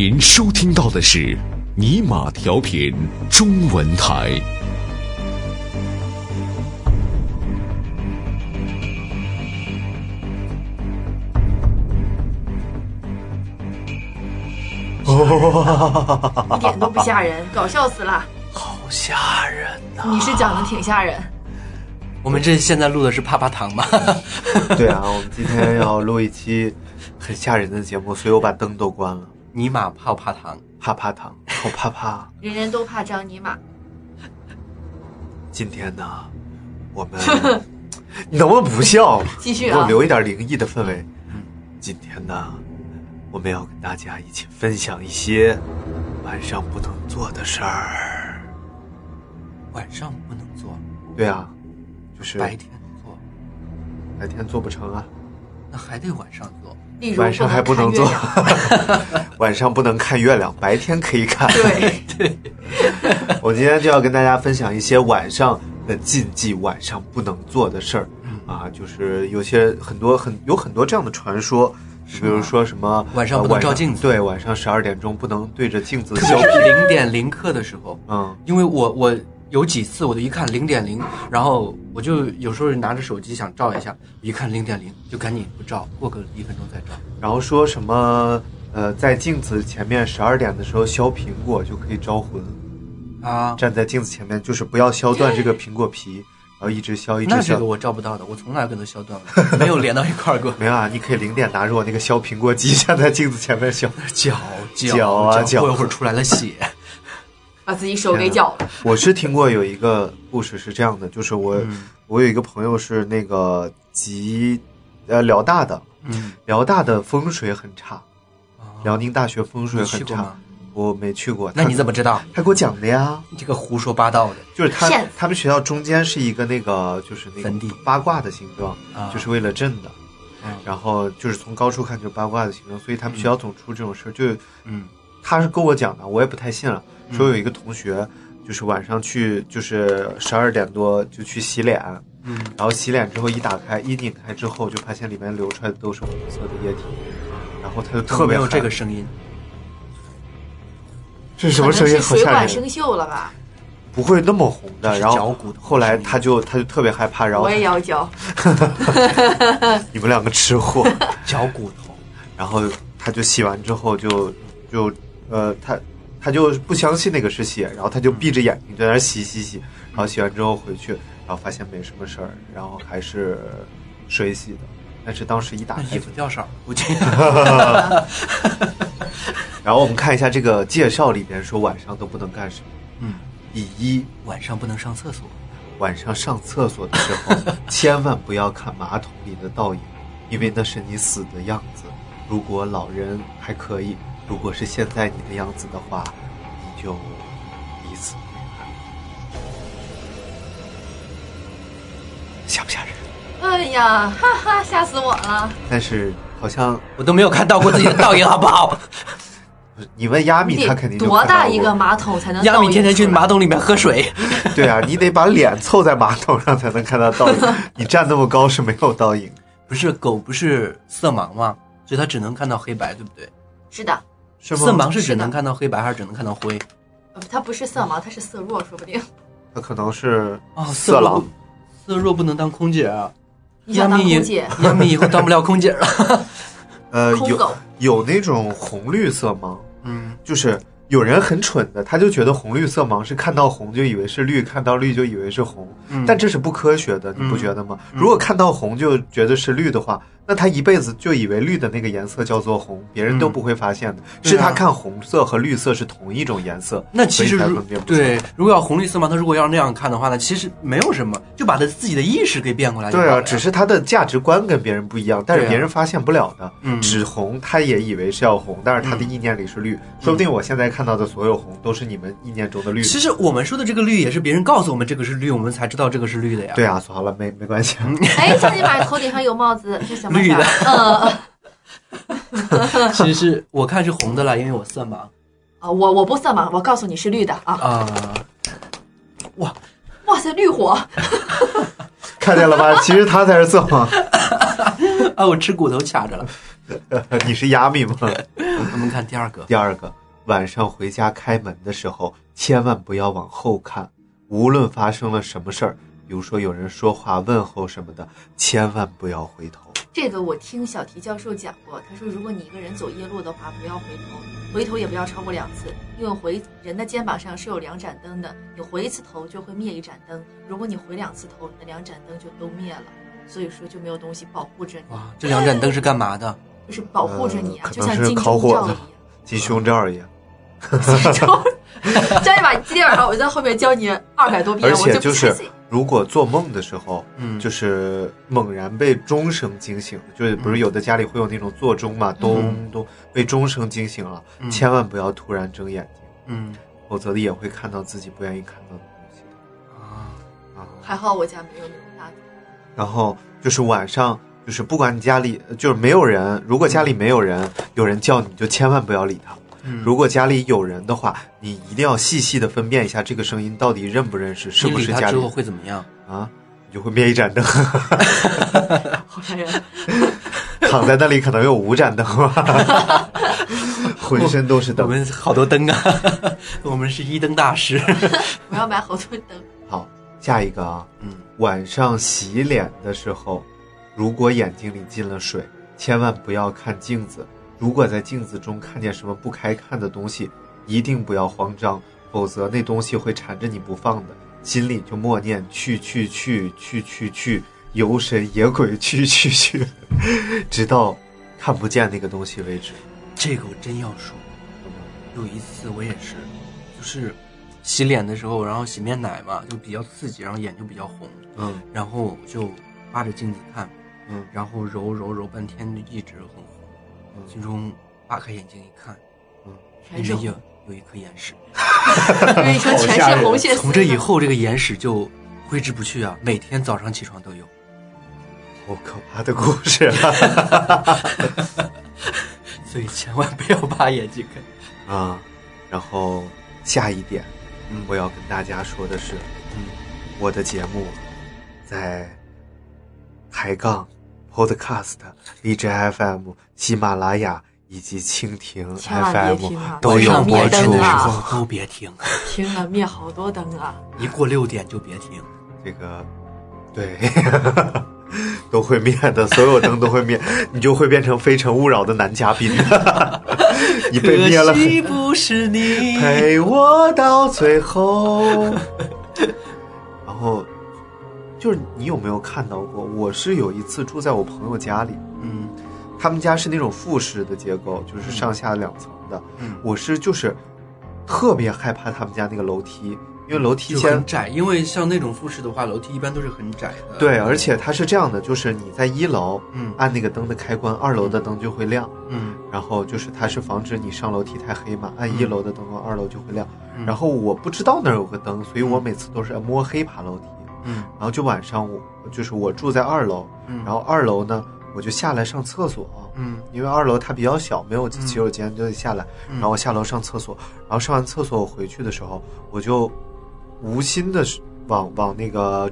您收听到的是尼玛调频中文台。一点都不吓人，搞笑死了。好吓人呐、你是讲的挺吓人，我们这现在录的是啪啪糖吗？对啊，我们今天要录一期很吓人的节目，所以我把灯都关了。尼玛泡啪糖，啪啪糖，好怕怕。人人都怕张尼玛。今天呢，我们你 能不能不笑？继续啊，给我留一点灵异的氛围。今天呢，我们要跟大家一起分享一些晚上不能做的事儿。晚上不能做，对啊，就是白天做，白天做不成啊，那还得晚上做。例如晚上还不能做 晚上不能看月亮，白天可以看。对，我今天就要跟大家分享一些晚上的禁忌，晚上不能做的事儿。啊，就是有些很多很有很多这样的传说，比如说什么晚上不能照镜子。对，晚上十二点钟不能对着镜子特笑别是。零点零刻的时候，嗯，因为我我有几次我都一看零点零，然后我就有时候拿着手机想照一下，一看零点零就赶紧不照，过个一分钟再照。然后说什么呃，在镜子前面十二点的时候削苹果就可以招魂，啊，站在镜子前面就是不要削断这个苹果皮，然后一直削一直削那这个。我照不到的，我从来跟它削断了，没有连到一块儿过。没有啊，你可以零点拿着我那个削苹果机站在镜子前面削。搅搅啊搅过一会儿出来了血。把自己手给绞了。我是听过有一个故事是这样的，就是我、嗯我有一个朋友是那个吉呃辽大的，嗯，辽大的风水很差，啊辽宁大学风水很差我没去过。那你怎么？知道？他给我讲的呀，你这个胡说八道的。就是他他们学校中间是一个那个就是那坟地个八卦的形状，啊就是为了镇的。嗯然后就是从高处看就是八卦的形状，所以他们学校总出这种事儿。就嗯他是跟我讲的，我也不太信了。说有一个同学，就是晚上去，就是十二点多就去洗脸，嗯，然后洗脸之后一打开一拧开之后，就发现里面流出来的都是红色的液体，然后他就特别害没有这个，声音。这是什么声音？水！管生锈了吧？不会那么红的。然后脚骨头后来他就他就特别害怕，然后我也要嚼。你们两个吃货，嚼骨头。然后他就洗完之后就就呃他他就不相信那个是血，然后他就闭着眼睛在那儿洗洗洗，然后洗完之后回去，然后发现没什么事儿，然后还是水洗的，但是当时一打衣服掉色儿，估计。然后我们看一下这个介绍里边说晚上都不能干什么。嗯，第一，晚上不能上厕所。晚上上厕所的时候，千万不要看马桶里的倒影，因为那是你死的样子。如果老人还可以，如果是现在你的样子的话，你就以此不远。吓不吓人？哎呀，哈哈，吓死我了！但是好像我都没有看到过自己的倒影，好不好？你问亚米，你他肯定多大一个马桶才能？亚米天天去马。桶里面喝水。对啊，你得把脸凑在马桶上才能看到倒影。你站那么高是没有倒影。不是狗不是色盲吗？所以它只能看到黑白，对不对？是的？色盲是只能看到黑白，还是只能看到灰？呃他不是色盲，他是色弱，说不定。他可能是哦，色狼色弱不能当空姐啊！你想当亚米空姐？亚米以后当不了空姐了。呃有有那种红绿色盲，嗯，就是有人很蠢的，他就觉得红绿色盲是看到红就以为是绿，看到绿就以为是红，嗯但这是不科学的，你不嗯觉得吗？如果看到红就觉得是绿的话，那他一辈子就以为绿的那个颜色叫做红，别人都不会发现的。是他看红色和绿色是同一种颜色，那其实对，如果要红绿色嘛，他如果要那样看的话呢，其实没有什么，就把他自己的意识给变过来了。对啊，只是他的价值观跟别人不一样，但是别人发现不了的。嗯只红他也以为是要红，但是他的意念里是绿，说不定我现在看到的所有红都是你们意念中的绿。其实我们说的这个绿也是别人告诉我们这个是绿，我们才知道这个是绿的呀。对啊，好了，没没关系。哎，张尼玛头顶上有帽子，是什么绿的？嗯，其实是我看是红的了，因为我色盲啊，我我不色盲，我告诉你是绿的啊！啊。哇，哇塞，绿火！看见了吧？其实他才是色盲。啊，我吃骨头卡着了。你是亚米吗？我们看第二个，第二个，晚上回家开门的时候，千万不要往后看，无论发生了什么事儿，比如说有人说话问候什么的，千万不要回头。这个我听小提教授讲过，他说如果你一个人走夜路的话，不要回头，回头也不要超过两次，因为回人的肩膀上是有两盏灯的，你回一次头就会灭一盏灯，如果你回两次头，你的两盏灯就都灭了，所以说就没有东西保护着你，哇，这两盏灯是干嘛的？就是保护着你啊，就像金烤火的钟罩一样。金胸罩一样，教 你把今天晚上我在后面教你二百多遍，而我就且就是不信如果做梦的时候，嗯。就是猛然被钟声惊醒，就是不是有的家里会有那种座钟嘛，咚咚被钟声惊醒了，嗯。千万不要突然睁眼睛，嗯。否则也会看到自己不愿意看到的东西。啊，啊。还好我家没有那种大灯。然后就是晚上，就是不管你家里就是没有人，如果家里没有人，有人叫你就千万不要理他。嗯如果家里有人的话，你一定要细细的分辨一下这个声音到底认不认识，是不是家里理他之后会怎么样？啊？你就会灭一盏灯，好吓人！躺在那里可能有五盏灯吧，浑身都是灯。我们好多灯啊，我们是一灯大师。我要买好多灯。好，下一个啊，嗯晚上洗脸的时候，如果眼睛里进了水，千万不要看镜子。如果在镜子中看见什么不该看的东西，一定不要慌张，否则那东西会缠着你不放的，心里就默念去去去去去去，游神野鬼去去去，直到看不见那个东西为止。这个我真要说，有一次我也是，就是洗脸的时候，然后洗面奶嘛，就比较刺激，然后眼就比较红，嗯。然后就扒着镜子看，嗯。然后揉揉揉半天，就一直最终扒开眼睛一看，全是里面有，有一颗眼屎。我跟你说全是红血丝。从这以，后，这个眼屎就挥之不去啊，每天早上起床都有。好可怕的故事啊！所以千万不要把眼睛看。啊，然后下一点，嗯我要跟大家说的是，嗯，我的节目在抬杠 Podcast、荔枝 FM、喜马拉雅以及蜻蜓 FM 都有播出。候都别听，听了灭好多灯啊！一过六点就别听。这个，对，都会灭的，所有灯都会灭，你就会变成《非诚勿扰》的男嘉宾。你被灭了可，惜不是你。陪我到最后。然后，就是你有没有看到过？我是有一次住在我朋友家里，嗯他们家是那种复式的结构，就是上下两层的。嗯，我是就是特别害怕他们家那个楼梯，因为楼梯很窄，因为像那种复式的话，楼梯一般都是很窄的。对，而且它是这样的，就是你在一楼嗯按那个灯的开关，二楼的灯就会亮。嗯然后就是它是防止你上楼梯太黑嘛，按一楼的灯光，二楼就会亮。嗯然后我不知道那儿有个灯，所以我每次都是摸黑爬楼梯。嗯。然后就晚上我就是我住在二楼，嗯，然后二楼呢我就下来上厕所，嗯。因为二楼它比较小，没有洗手间，就得下来。嗯。然后我下楼上厕所，然后上完厕所我回去的时候，我就无心的往往那个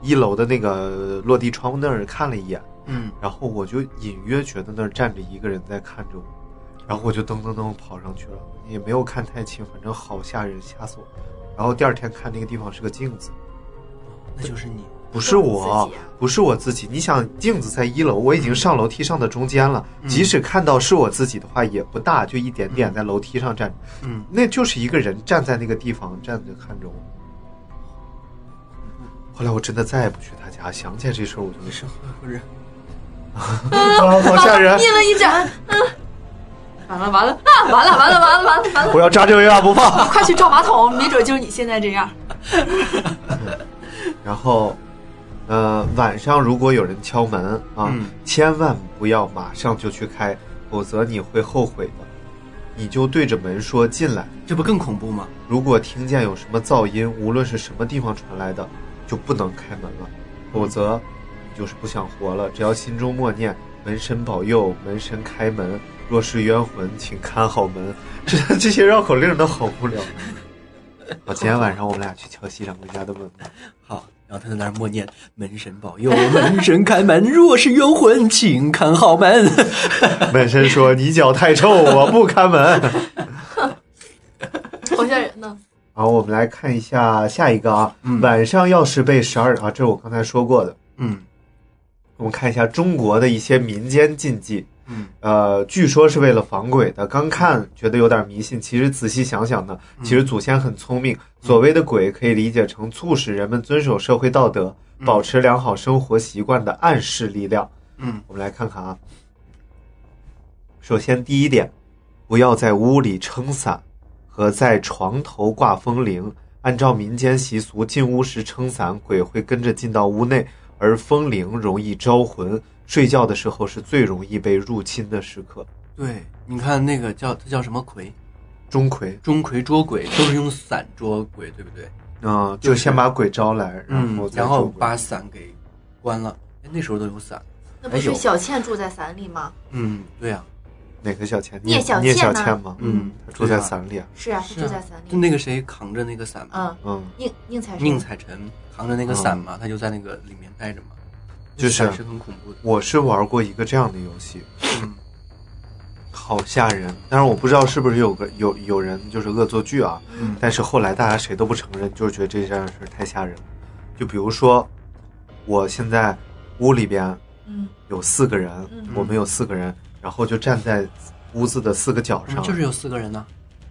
一楼的那个落地窗户那儿看了一眼，嗯。然后我就隐约觉得那儿站着一个人在看着我，然后我就噔噔噔跑上去了，也没有看太清，反正好吓人，吓死我。然后第二天看那个地方是个镜子，那就是你。不是我啊，不是我自己。你想，镜子在一楼，我已经上楼梯上的中间了，嗯即使看到是我自己的话，也不大，就一点点在楼梯上站着，嗯，那就是一个人站在那个地方站着看着我。后来我真的再也不去他家，想起来这事儿我就没事，不是，啊，好吓人！灭了一盏，嗯，完了完了啊，完了完了完了完了完了！我要扎针呀，不放。快去照马桶，没准就是你现在这样。然后，呃，晚上如果有人敲门啊，嗯千万不要马上就去开，否则你会后悔的。你就对着门说进来。这不更恐怖吗？如果听见有什么噪音，无论是什么地方传来的，就不能开门了，否则你就是不想活了。只要心中默念“门神保佑，门神开门”，若是冤魂，请看好门。这 这些绕口令都好无聊。好，今天晚上我们俩去敲西掌柜家的门吧。好，然后他在那儿默念：“门神保佑，门神开门，若是冤魂，请看好门。门神说：“你脚太臭，我不开门。好吓人呢。”好，我们来看一下下一个啊，晚上要是被十二啊，这是我刚才说过的。嗯我们看一下中国的一些民间禁忌，嗯呃，据说是为了防鬼的。刚看觉得有点迷信，其实仔细想想呢，其实祖先很聪明。所谓的鬼可以理解成促使人们遵守社会道德、保持良好生活习惯的暗示力量。嗯我们来看看啊。首先，第一点，不要在屋里撑伞和在床头挂风铃。按照民间习俗，进屋时撑伞，鬼会跟着进到屋内，而风铃容易招魂。睡觉的时候是最容易被入侵的时刻。对，你看那个叫他叫什么魁，钟馗，钟馗捉鬼都是用伞捉鬼，对不对？嗯、就先把鬼招来，然后嗯，然后把伞给关了。哎，那时候都有伞。那不是小倩住在伞里吗？嗯，对呀、哪个小倩？聂小聂倩呢小倩吗？嗯，她住在伞里啊。是啊，她是啊住在伞里就里。那个谁扛着那个伞嘛，嗯，嗯，宁宁采臣宁采臣扛着那个伞嘛，他就在那个里面待着嘛，就是伞是很恐怖的。我是玩过一个这样的游戏，嗯好吓人。但是我不知道是不是有个有有人就是恶作剧啊，嗯但是后来大家谁都不承认，就是觉得这件事太吓人了。就比如说，我现在屋里边嗯有四个人，嗯我们有四个人，然后就站在屋子的四个角上，就是有四个人呢。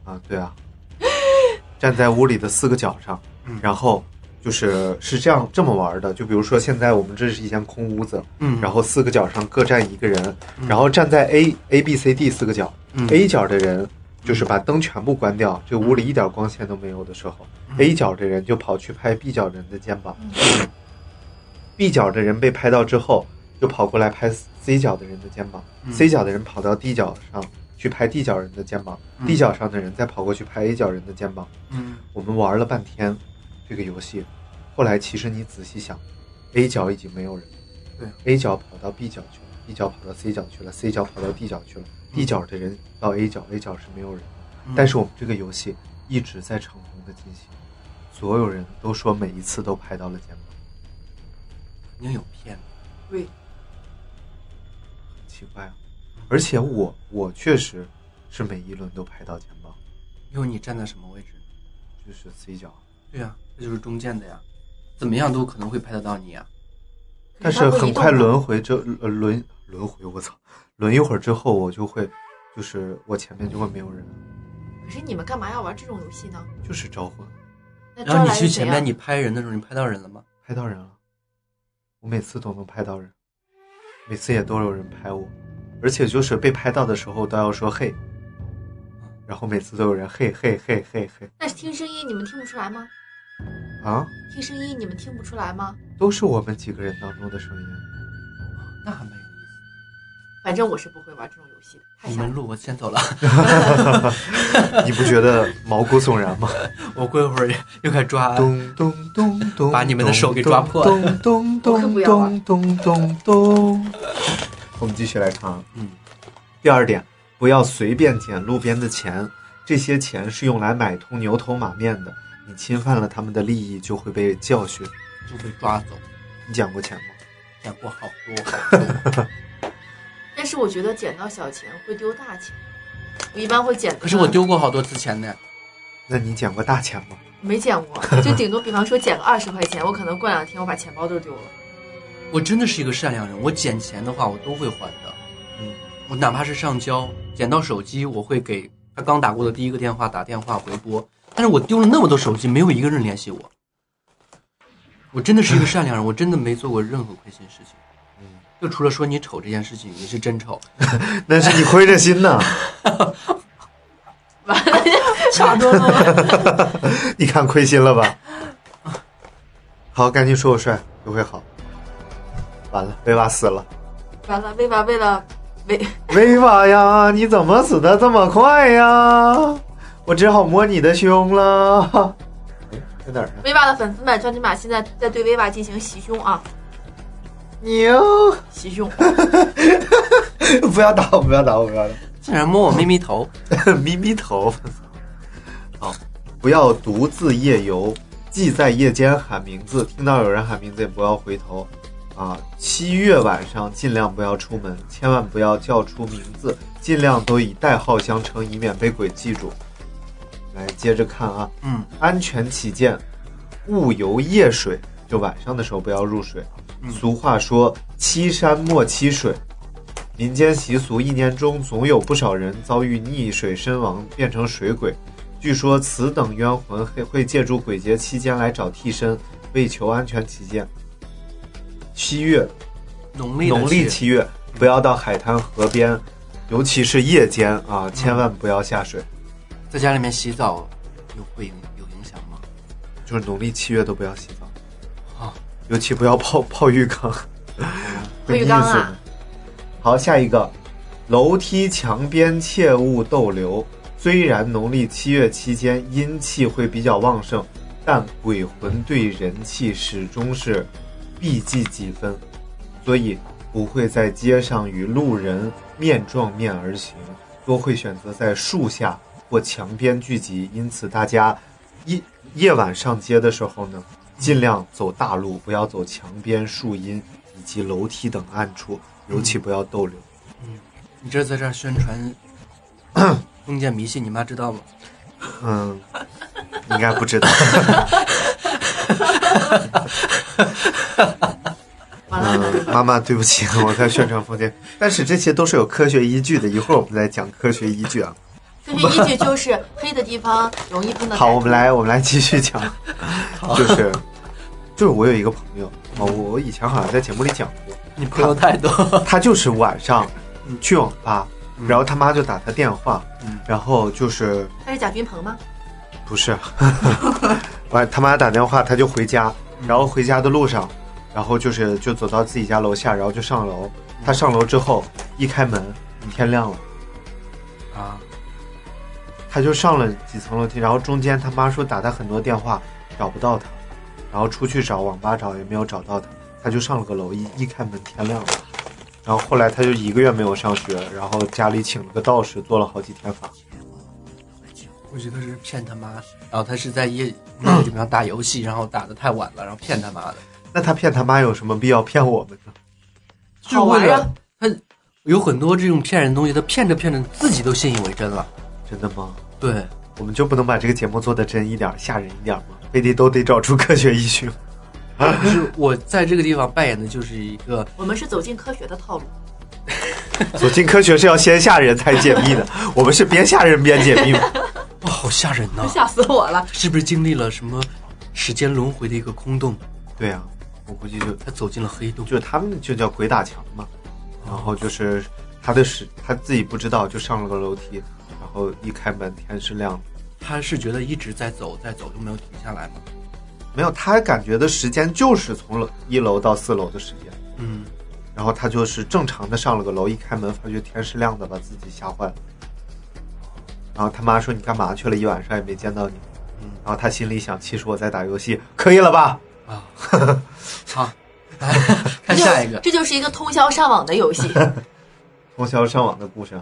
啊，对啊，站在屋里的四个角上，嗯然后就是是这样这么玩的。就比如说现在我们这是一间空屋子，嗯，然后四个角上各站一个人，嗯。然后站在 A A B C D 四个角、嗯。A 角的人就是把灯全部关掉，这屋里一点光线都没有的时候、a 嗯角的人就跑去拍 B 角人的肩膀、b 角的人被拍到之后，就跑过来拍 C 角的人的肩膀、嗯。C 角的人跑到 D 角上去拍 D 角人的肩膀、嗯。D 角上的人再跑过去拍 A 角人的肩膀。嗯。我们玩了半天这个游戏，后来其实你仔细想，A 角已经没有人了，对，A 角跑到 B 角去了，B 角跑到 C 角去了，C 角跑到 D 角去了，D 角的人到 A 角，A 角是没有人的。嗯但是我们这个游戏一直在成功的进行，所有人都说每一次都拍到了肩膀，肯定有骗子。对，很奇怪啊。而且我我确实是每一轮都拍到肩膀，因为你站在什么位置？就是 C 角，对呀、这就是中间的呀，怎么样都可能会拍得到你呀。但是很快轮回这呃轮轮回，我操，轮一会儿之后我就会，就是我前面就会没有人，可是你们干嘛要玩这种游戏呢？就是招魂，那然后你去前面，你拍人的时候，你拍到人了吗？拍到人了，我每次都能拍到人，每次也都有人拍我，而且就是被拍到的时候都要说嘿，然后每次都有人嘿嘿嘿嘿嘿那是听声音，你们听不出来吗？啊，听声音你们听不出来吗？都是我们几个人当中的声音，那还蛮有意思。反正我是不会玩这种游戏的。你们录，我先走了。你不觉得毛骨悚然吗？我过一会儿又该抓。咚咚咚咚，把你们的手给抓破咚咚咚咚咚咚咚。我们继续来看啊，嗯，第二点，不要随便捡路边的钱，这些钱是用来买通牛头马面的，你侵犯了他们的利益，就会被教训。就被抓走，你捡过钱吗？捡过好多好 多。但是我觉得捡到小钱会丢大钱，我一般会捡。可是我丢过好多次钱呢。那你捡过大钱吗？没捡过，就顶多比方说捡个二十块钱，我可能过两天我把钱包都丢了。我真的是一个善良人，我捡钱的话我都会还的。嗯，我哪怕是上交，捡到手机，我会给他刚打过的第一个电话打电话回拨。但是我丢了那么多手机，没有一个人联系我。我真的是一个善良人，我真的没做过任何亏心事情。嗯，就除了说你丑这件事情，你是真丑。那是你亏着心呢。完了，差多了。你看亏心了吧？好，赶紧说我帅，就会好。完了，维瓦死了。完了，威娃为了威，维瓦呀，你怎么死的这么快呀？我只好摸你的胸了。哎，在哪儿呢？威霸的粉丝们，张金马现在在对威霸进行袭胸啊，牛！袭胸。不要打我，不要打我，不要打竟然摸我咪咪头，我！咪咪头。好，不要独自夜游，忌在夜间喊名字，听到有人喊名字也不要回头。啊，七月晚上尽量不要出门，千万不要叫出名字，尽量都以代号相称，以免被鬼记住。来，接着看啊，嗯，安全起见，勿游夜水，就晚上的时候不要入水。嗯俗话说“欺山莫欺水”，民间习俗，一年中总有不少人遭遇溺水身亡，变成水鬼。据说此等冤魂会会借助鬼节期间来找替身，为求安全起见，七月农历农历七七月不要到海滩、河边，尤其是夜间啊，千万不要下水。在家里面洗澡有会影有影响吗？就是农历七月都不要洗澡啊，尤其不要泡泡浴缸，泡浴缸 啊会溺死的。好，下一个，楼梯墙边切勿逗留。虽然农历七月期间阴气会比较旺盛，但鬼魂对人气始终是避忌几分，所以不会在街上与路人面撞面而行，多会选择在树下或墙边聚集。因此，大家夜夜晚上街的时候呢，尽量走大路，不要走墙边、树荫以及楼梯等暗处，尤其不要逗留。你这在这宣传 封建迷信，你妈知道吗？嗯，应该不知道。嗯，妈妈，对不起，我在宣传封建，但是这些都是有科学依据的。一会儿我们再讲科学依据啊。科学依据就是黑的地方容易碰到。好，我们。来，我们来继续讲，就是，就是我有一个朋友啊，我我以前好像在节目里讲过，你朋友太多，他就是晚上去网吧，嗯然后他妈就打他电话，嗯然后就是他是贾君鹏吗？不是，完他妈打电话，他就回家，嗯然后回家的路上，然后就是就走到自己家楼下，然后就上楼。他上楼之后一开门，天亮了，啊，他就上了几层楼梯，然后中间他妈说打他很多电话找不到他，然后出去找网吧找也没有找到他，他就上了个楼，一一开门天亮了。然后后来他就一个月没有上学，然后家里请了个道士做了好几天法。我觉得是骗他妈，然后他是在夜那个地方打游戏，然后打的太晚了，然后骗他妈的，那他骗他妈有什么必要骗我们呢？就为了好玩啊他有很多这种骗人的东西，他骗着骗着自己都信以为真了。真的吗？对，我们就不能把这个节目做得真一点、吓人一点吗？非得都得找出科学依据吗？就是我在这个地方扮演的就是一个 我们是走进科学的套路。走进科学是要先吓人才解密的，我们是边吓人边解密吗？哇，好吓人呐！吓死我了！是不是经历了什么时间轮回的一个空洞？对啊、我估计就他走进了黑洞。就他们就叫鬼打墙嘛，然后就是他的时他自己不知道就上了个楼梯，然后一开门天是亮的，他是觉得一直在走，在走就没有停下来吗？没有他感觉的时间就是从楼一楼到四楼的时间，嗯，然后他就是正常的上了个楼，一开门发觉天是亮的，把自己吓坏了。然后他妈说：“你干嘛去了？一晚上也没见到你。”嗯然后他心里想：“其实我在打游戏，可以了吧啊，好，来 看下一个。这就是一个通宵上网的游戏。”通宵上网的故事，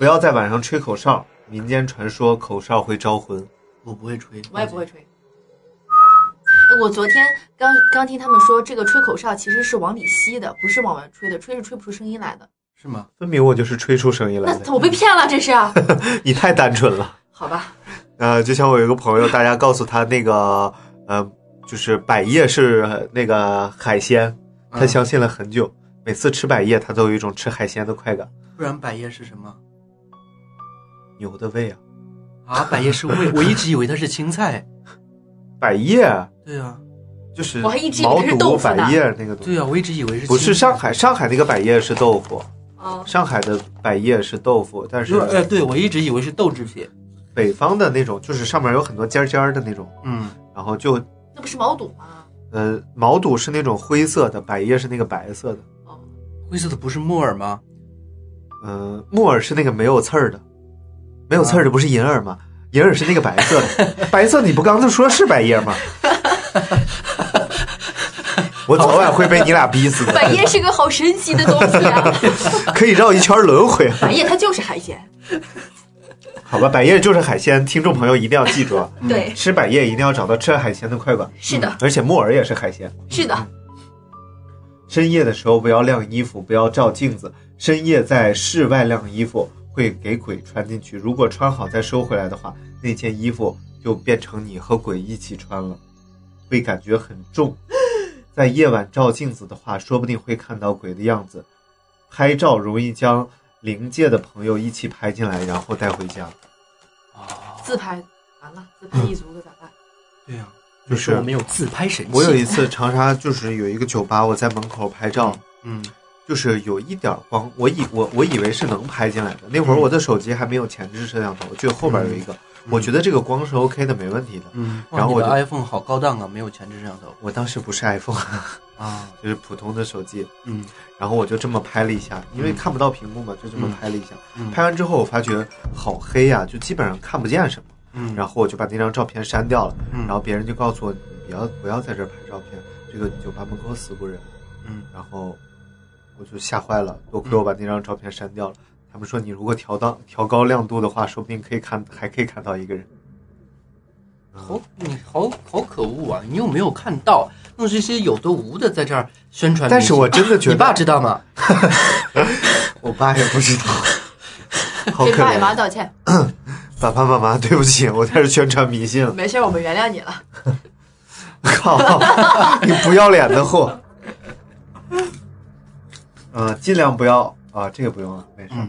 不要在晚上吹口哨。民间传说口哨会招魂。我不会吹，我也不会吹。我昨天刚刚听他们说，这个吹口哨其实是往里吸的，不是往外吹的，吹是吹不出声音来的。是吗？分明我就是吹出声音来的那的。我被骗了，这是？你太单纯了。好吧，呃，就像我有一个朋友，大家告诉他那个呃，就是百叶是那个海鲜，他嗯相信了很久。每次吃百叶，他都有一种吃海鲜的快感。不然百叶是什么？牛的胃啊，啊，百叶是味，我一直以为它是青菜。百叶对啊，就是我还一直以为毛是豆腐百叶那个东西。对啊，我一直以为是不是上海，上海那个百叶是豆腐，哦，上海的百叶是豆腐，但是呃，对我一直以为是豆制品。北方的那种就是上面有很多尖尖儿的那种，嗯，然后就那不是毛肚吗？呃毛肚是那种灰色的，百叶是那个白色的，哦，灰色的不是木耳吗？嗯，木耳是那个没有刺儿的，没有刺儿的不是银耳吗？银耳是那个白色的，白色你不刚才说是百叶吗？我早晚会被你俩逼死的，百叶是个好神奇的东西啊！可以绕一圈轮回。百叶它就是海鲜，好吧，百叶就是海鲜，听众朋友一定要记住啊，对，吃百叶一定要找到吃海鲜的快感，是的，而且木耳也是海鲜。是的，深夜的时候不要晾衣服，不要照镜子。深夜在室外晾衣服会给鬼穿进去，如果穿好再收回来的话，那件衣服就变成你和鬼一起穿了，会感觉很重。在夜晚照镜子的话，说不定会看到鬼的样子。拍照容易将灵界的朋友一起拍进来，然后带回家。啊，自拍完了，自拍一族可咋办？对呀、就是我们有自拍神器。我有一次长沙就是有一个酒吧，我在门口拍照，嗯就是有一点光，我以我我以为是能拍进来的。那会儿我的手机还没有前置摄像头，就后边有一个，我觉得这个光是 OK 的，没问题的。嗯，然后我的 iPhone 好高档啊，没有前置摄像头我当时不是 iPhone，啊。就是普通的手机，嗯然后我就这么拍了一下，因为看不到屏幕嘛，就这么拍了一下。嗯拍完之后，我发觉好黑呀、就基本上看不见什么。嗯，然后我就把那张照片删掉了。嗯然后别人就告诉我，你不要不要在这儿拍照片，这个酒吧门口死过人。嗯然后我就吓坏了，多亏我把那张照片删掉了。他们说你如果调到调高亮度的话，说不定可以看，还可以看到一个人。好，你好好可恶啊！你有没有看到弄这些有的无的在这儿宣传？但是我真的觉得你爸知道吗？我爸也不知道，好可给爸妈。道歉，爸爸妈妈，对不起，我开始宣传迷信了。没事，我们原谅你了。靠，你不要脸的货。呃，尽量不要啊，这个不用了，没事。嗯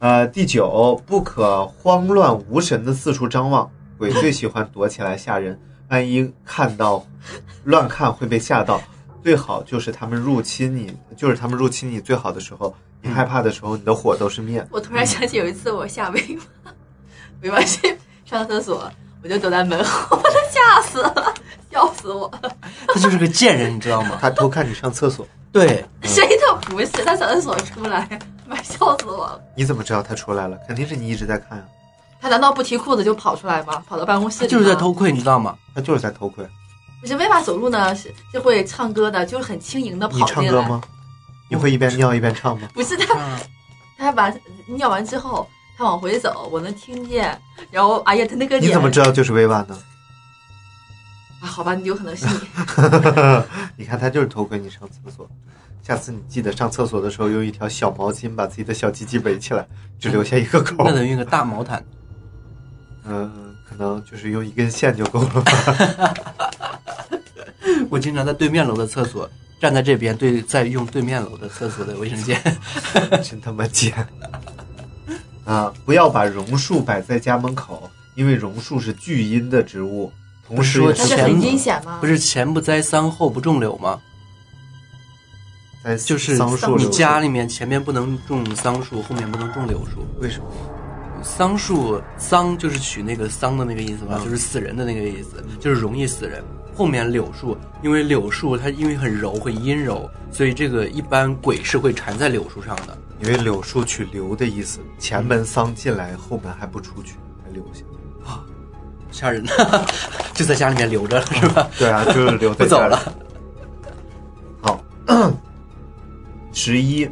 呃，第九，不可慌乱无神的四处张望，鬼最喜欢躲起来吓人，万一看到乱看会被吓到。最好就是他们入侵你，就是他们入侵你最好的时候，你害怕的时候，你的火都是灭。我突然想起有一次我下 尾巴，尾巴去上厕所，我就躲在门后，把他吓死了，笑死我了。他就是个贱人，你知道吗？他偷看你上厕所，对，谁都不是，他上厕所出来，妈 笑死我了。你怎么知道他出来了？肯定是你一直在看啊，他难道不提裤子就跑出来吗？跑到办公室里就是在偷窥，你知道吗？他就是在偷窥。不是威爸走路呢，是就会唱歌的，就是很轻盈的跑进来。唱歌吗？你会一边尿一边唱吗？不是他，啊他完尿完之后，他往回走，我能听见。然后，哎呀，他那个脸，你怎么知道就是委婉呢？啊？好吧，你有可能是你。你看他就是偷窥你上厕所。下次你记得上厕所的时候用一条小毛巾把自己的小鸡鸡围起来，只留下一个口。那得用个大毛毯。嗯，可能就是用一根线就够了吧。我经常在对面楼的厕所站在这边，对，在用对面楼的厕所的卫生间。真他妈贱！啊，不要把榕树摆在家门口，因为榕树是巨阴的植物，不是说那是很阴险吗？不是前不栽桑，后不种柳吗？就是你家里面前面不能种桑树，后面不能种柳树。为什么？桑树桑就是取那个桑的那个意思嘛，嗯就是死人的那个意思，就是容易死人。后面柳树，因为柳树它因为很柔，会阴柔，所以这个一般鬼是会缠在柳树上的。因为柳树取留的意思，前门桑进来，后门还不出去，还留下。吓人，就在家里面留着了是吧？对啊，就是留在家里 不走了。好，十一，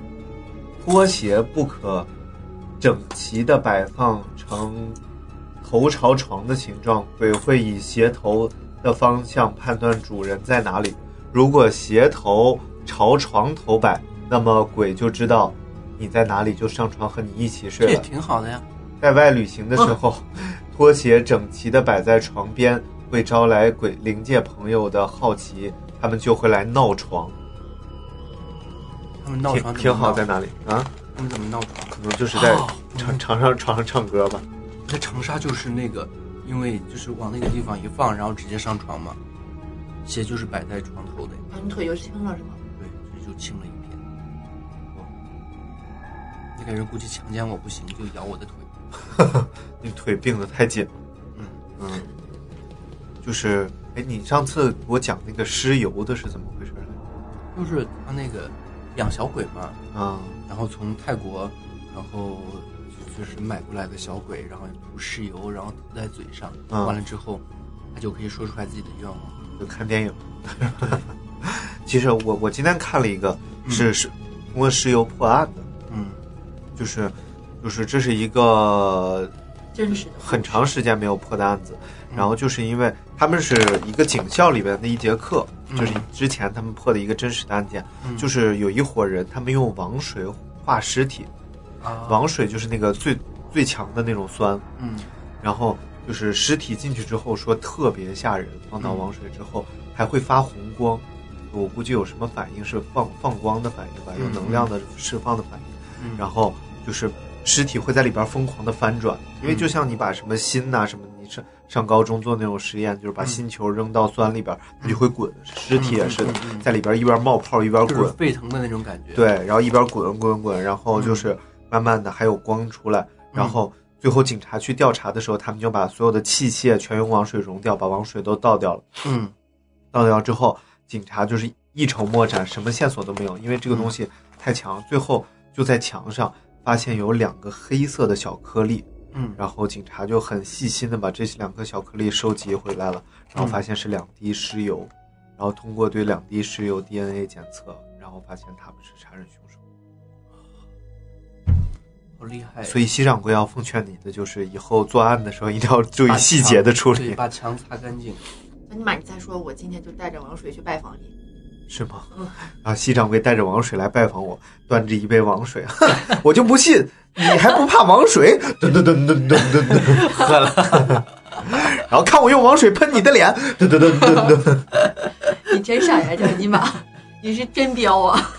拖鞋不可整齐的摆放成头朝床的形状，鬼会以鞋头的方向判断主人在哪里。如果鞋头朝床头摆，那么鬼就知道你在哪里，就上床和你一起睡了这也了。挺好的呀。在外旅行的时候，拖鞋整齐的摆在床边，会招来鬼灵界朋友的好奇，他们就会来闹床。他们闹床挺好，在哪里啊？他们怎么闹床？可能就是在哦床床上床上唱歌吧。在长沙就是那个，因为就是往那个地方一放，然后直接上床嘛，鞋就是摆在床头的，啊，你腿就青了是吗？对，所以就轻了一片。那个人估计强奸我不行，就咬我的腿。你 腿并得太紧了。嗯嗯，就是哎，你上次给我讲那个尸油的是怎么回事来就是他那个养小鬼嘛，着？啊，然后从泰国，然后就就是买过来的小鬼，然后涂尸油，然后涂在嘴上，嗯完了之后，他就可以说出来自己的愿望。就看电影。其实我我今天看了一个，是是通过尸油破案的，嗯就是就是这是一个真实的很长时间没有破的案子，然后就是因为他们是一个警校里边的一节课，嗯就是之前他们破的一个真实的案件，嗯就是有一伙人他们用王水化尸体，啊，王水就是那个最最强的那种酸，嗯。然后就是尸体进去之后说特别吓人，放到王水之后还会发红光，我估计有什么反应是放放光的反应吧，有嗯能量的释放的反应。嗯，然后就是尸体会在里边疯狂的翻转，因为就像你把什么锌呐、什么，你上上高中做那种实验，就是把嗯锌球扔到酸里边，它就会滚，尸体也是的在里边一边冒泡一边滚，沸腾的那种感觉。，对，然后一边滚滚滚，然后就是慢慢的还有光出来，然后最后警察去调查的时候，他们就把所有的器械全用王水溶掉，把王水都倒掉了。嗯倒掉之后，警察就是一筹莫展，什么线索都没有，因为这个东西太强。最后就在墙上发现有两个黑色的小颗粒，嗯然后警察就很细心的把这两颗小颗粒收集回来了，然后发现是两滴尸油，然后通过对两滴尸油 DNA 检测，然后发现他们是杀人凶手。好厉害。所以，西掌柜要奉劝你的就是，以后作案的时候一定要注意细节的处对，理，把墙擦干净。那你妈，你再说，我今天就带着王水去拜访你。是吗嗯？啊，西掌柜带着王水来拜访我，端着一杯王水，我就不信你还不怕王水？噔噔噔噔噔噔噔，喝了，然后看我用王水喷你的脸，噔噔噔噔噔。你真傻呀，这尼玛，你是真彪啊！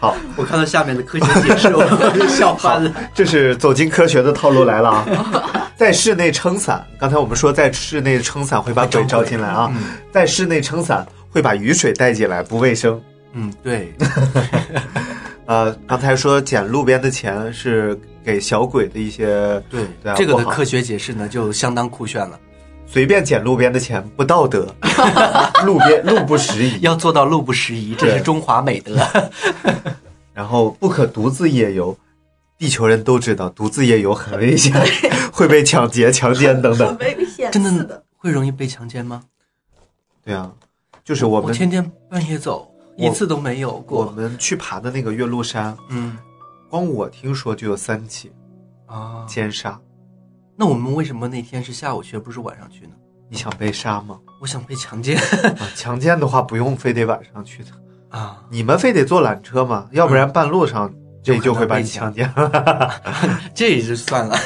好，我看到下面的科学解释，我笑翻了。这是走进科学的套路来了啊！在室内撑伞，刚才我们说在室内撑伞会把鬼招进来啊，嗯在室内撑伞会把雨水带进来，不卫生。嗯，对，呃，刚才说捡路边的钱是给小鬼的一些，对对啊这个的科学解释呢，就相当酷炫了。随便捡路边的钱不道德，路边路不拾遗，要做到路不拾遗，这是中华美德。然后不可独自夜游。地球人都知道，独自夜游很危险，会被抢劫、强奸等等。危险真的会容易被强奸吗？对啊，就是我们我天天半夜走，一次都没有过我。们去爬的那个岳麓山，嗯光我听说就有三起啊，奸杀。那我们为什么那天是下午去，不是晚上去呢？你想被杀吗？我想被强奸啊，强奸的话不用非得晚上去的，啊！你们非得坐缆车吗？要不然半路上这就会把你强奸。这也就算了。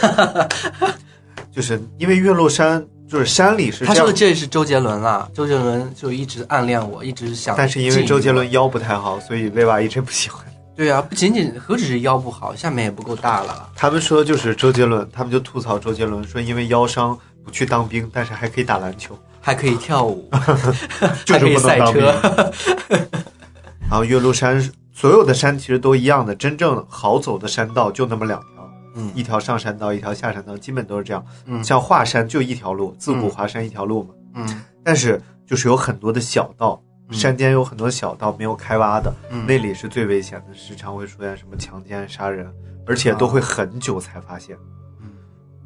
就是因为岳麓山就是山里是他说的这是周杰伦啦，周杰伦就一直暗恋我，一直想。但是因为周杰伦，腰不太好，所以薇娃一直不喜欢。对啊，不仅仅何止是腰不好，下面也不够大了。他们说就是周杰伦，他们就吐槽周杰伦说因为腰伤不去当兵，但是还可以打篮球，还可以跳舞，就还可以赛是不能当兵。车。然后岳麓山所有的山其实都一样的，真正好走的山道就那么两条，嗯一条上山道，一条下山道，基本都是这样。嗯像华山就一条路，自古华山一条路嘛。嗯但是就是有很多的小道，嗯山间有很多小道没有开挖的，嗯那里是最危险的，时常会出现什么强奸、杀人，而且都会很久才发现，嗯，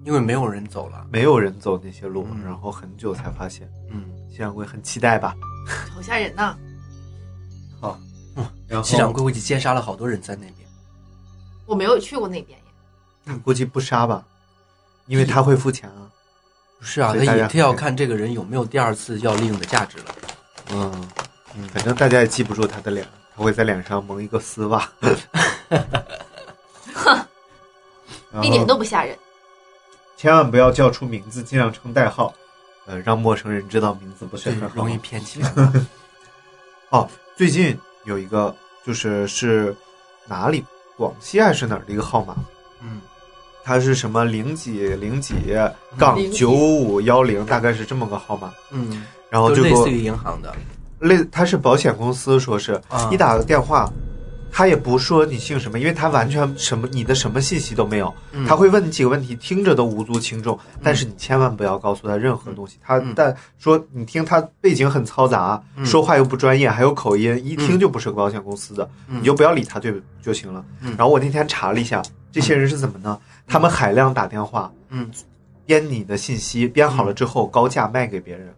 因为没有人走了。没有人走那些路，嗯然后很久才发现。嗯，西掌柜很期待吧？好吓人呐！好，然后西掌柜估计奸杀了好多人在那边。我没有去过那边呀。估计不杀吧，因为他会付钱啊。不是啊，所以大家他也他要看这个人有没有第二次要利用的价值了。嗯，嗯，反正大家也记不住他的脸，他会在脸上蒙一个丝袜。然 后一点都不吓人。千万不要叫出名字，尽量称代号，呃，让陌生人知道名字不是对很，好。容易骗钱。哦，最近有一个就是是哪里，广西还是哪儿的一个号码，嗯它是什么零几零几杠九五幺零，大概是这么个号码。嗯，然后就类似于银行的。类，他是保险公司，说是、啊你打个电话，他也不说你姓什么，因为他完全什么你的什么信息都没有，嗯他会问你几个问题，听着都无足轻重，但是你千万不要告诉他任何东西。他嗯但说你听他背景很嘈杂，嗯说话又不专业，还有口音，一听就不是个保险公司的，嗯你就不要理他对就行了。嗯然后我那天查了一下，这些人是怎么呢？他们海量打电话，嗯，编你的信息，编好了之后高价卖给别人。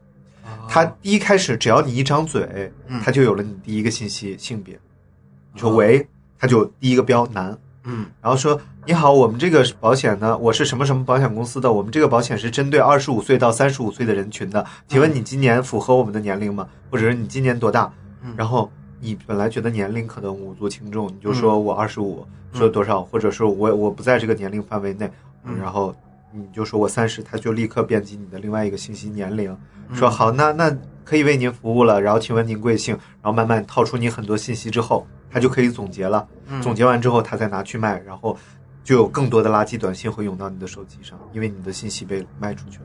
他啊第一开始只要你一张嘴，嗯。他就有了你第一个信息性别。你说哦喂，他就第一个标男，嗯。然后说你好，我们这个保险呢，我是什么什么保险公司的，我们这个保险是针对二十五岁到三十五岁的人群的，请问你今年符合我们的年龄吗？或者是你今年多大？嗯。然后你本来觉得年龄可能无足轻重，你就说我二十五，嗯。说多少，或者说我我不在这个年龄范围内，嗯。然后你就说我三十，他就立刻编辑你的另外一个信息年龄，嗯。说好，那那可以为您服务了，然后请问您贵姓，然后慢慢套出你很多信息之后，他就可以总结了，嗯。总结完之后他再拿去卖，然后就有更多的垃圾短信会涌到你的手机上，因为你的信息被卖出去了。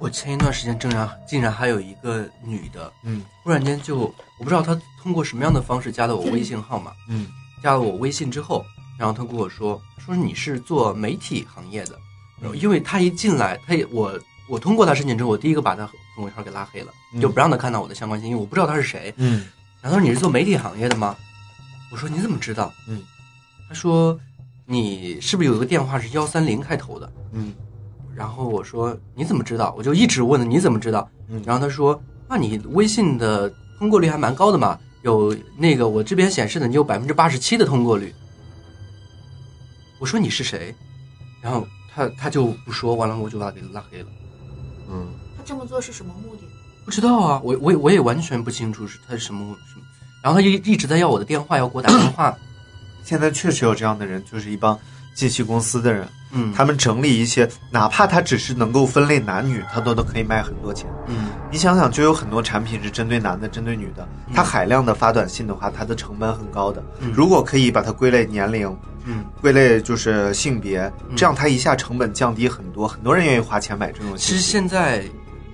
我前一段时间竟然竟然还有一个女的，嗯突然间就我不知道她通过什么样的方式加的我微信号码，嗯加了我微信之后，然后她跟我说说你是做媒体行业的，然后因为她一进来，她也我我通过她申请之后，我第一个把她朋友圈给拉黑了，嗯就不让她看到我的相关信息，因为我不知道她是谁。嗯然后她说你是做媒体行业的吗？我说你怎么知道？嗯，她说你是不是有一个电话是幺三零开头的？嗯然后我说你怎么知道？我就一直问你怎么知道？嗯然后他说那你微信的通过率还蛮高的嘛，有那个我这边显示的你有百分之八十七的通过率。我说你是谁？然后他他就不说，完了我就把他给拉黑了。嗯他这么做是什么目的？不知道啊，我我也我也完全不清楚是他是什么什么。然后他就一直在要我的电话，要给我打电话。现在确实有这样的人，就是一帮信息公司的人，嗯，他们整理一些，哪怕他只是能够分类男女，他都都可以卖很多钱。嗯你想想，就有很多产品是针对男的，针对女的。他海量的发短信的话，它的成本很高的。嗯如果可以把它归类年龄，嗯归类就是性别，这样它一下成本降低很多，很多人愿意花钱买这种其实。现在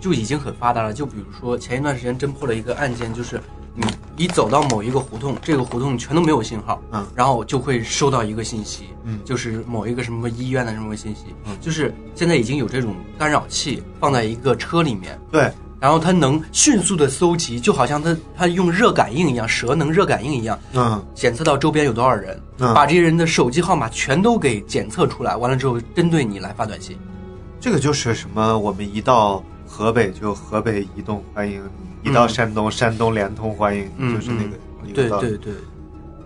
就已经很发达了。就比如说前一段时间侦破了一个案件，就是你一走到某一个胡同，这个胡同全都没有信号，嗯。然后就会收到一个信息，嗯。就是某一个什么医院的什么信息，嗯。就是现在已经有这种干扰器放在一个车里面，对，然后它能迅速的搜集，就好像它它用热感应一样，蛇能热感应一样，嗯。检测到周边有多少人，嗯。把这些人的手机号码全都给检测出来，完了之后针对你来发短信。这个就是什么？我们一到河北就河北移动欢迎你，一到嗯。山东、山东联通欢迎，嗯就是那个对对对，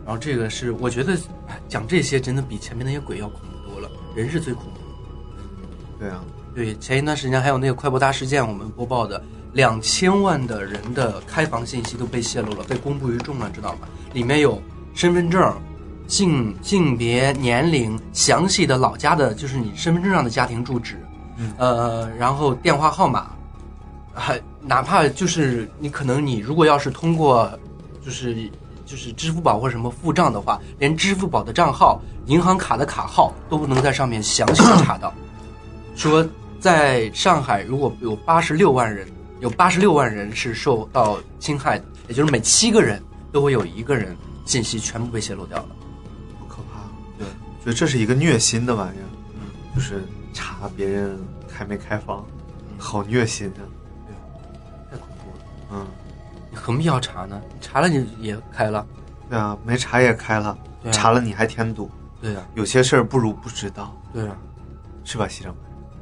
然后这个是我觉得哎讲这些真的比前面那些鬼要恐怖多了，人是最恐怖的。对啊，对，前一段时间还有那个快播大事件，我们播报的两千万的人的开房信息都被泄露了，被公布于众了，知道吗？里面有身份证、性性别、年龄、详细的老家的，就是你身份证上的家庭住址，嗯。呃，然后电话号码，还哪怕就是你可能你如果要是通过，就是就是支付宝或者什么付账的话，连支付宝的账号、银行卡的卡号都不能在上面详细的查到。说在上海，如果有八十六万人，有八十六万人是受到侵害的，也就是每七个人都会有一个人信息全部被泄露掉了。好可怕。对，所以这是一个虐心的玩意儿，嗯，就是查别人开没开房，好虐心啊。嗯，你何必要查呢？你查了你也开了。对啊，没查也开了，对啊。查了你还添堵，对呀、有些事儿不如不知道，对呀、是吧，西长？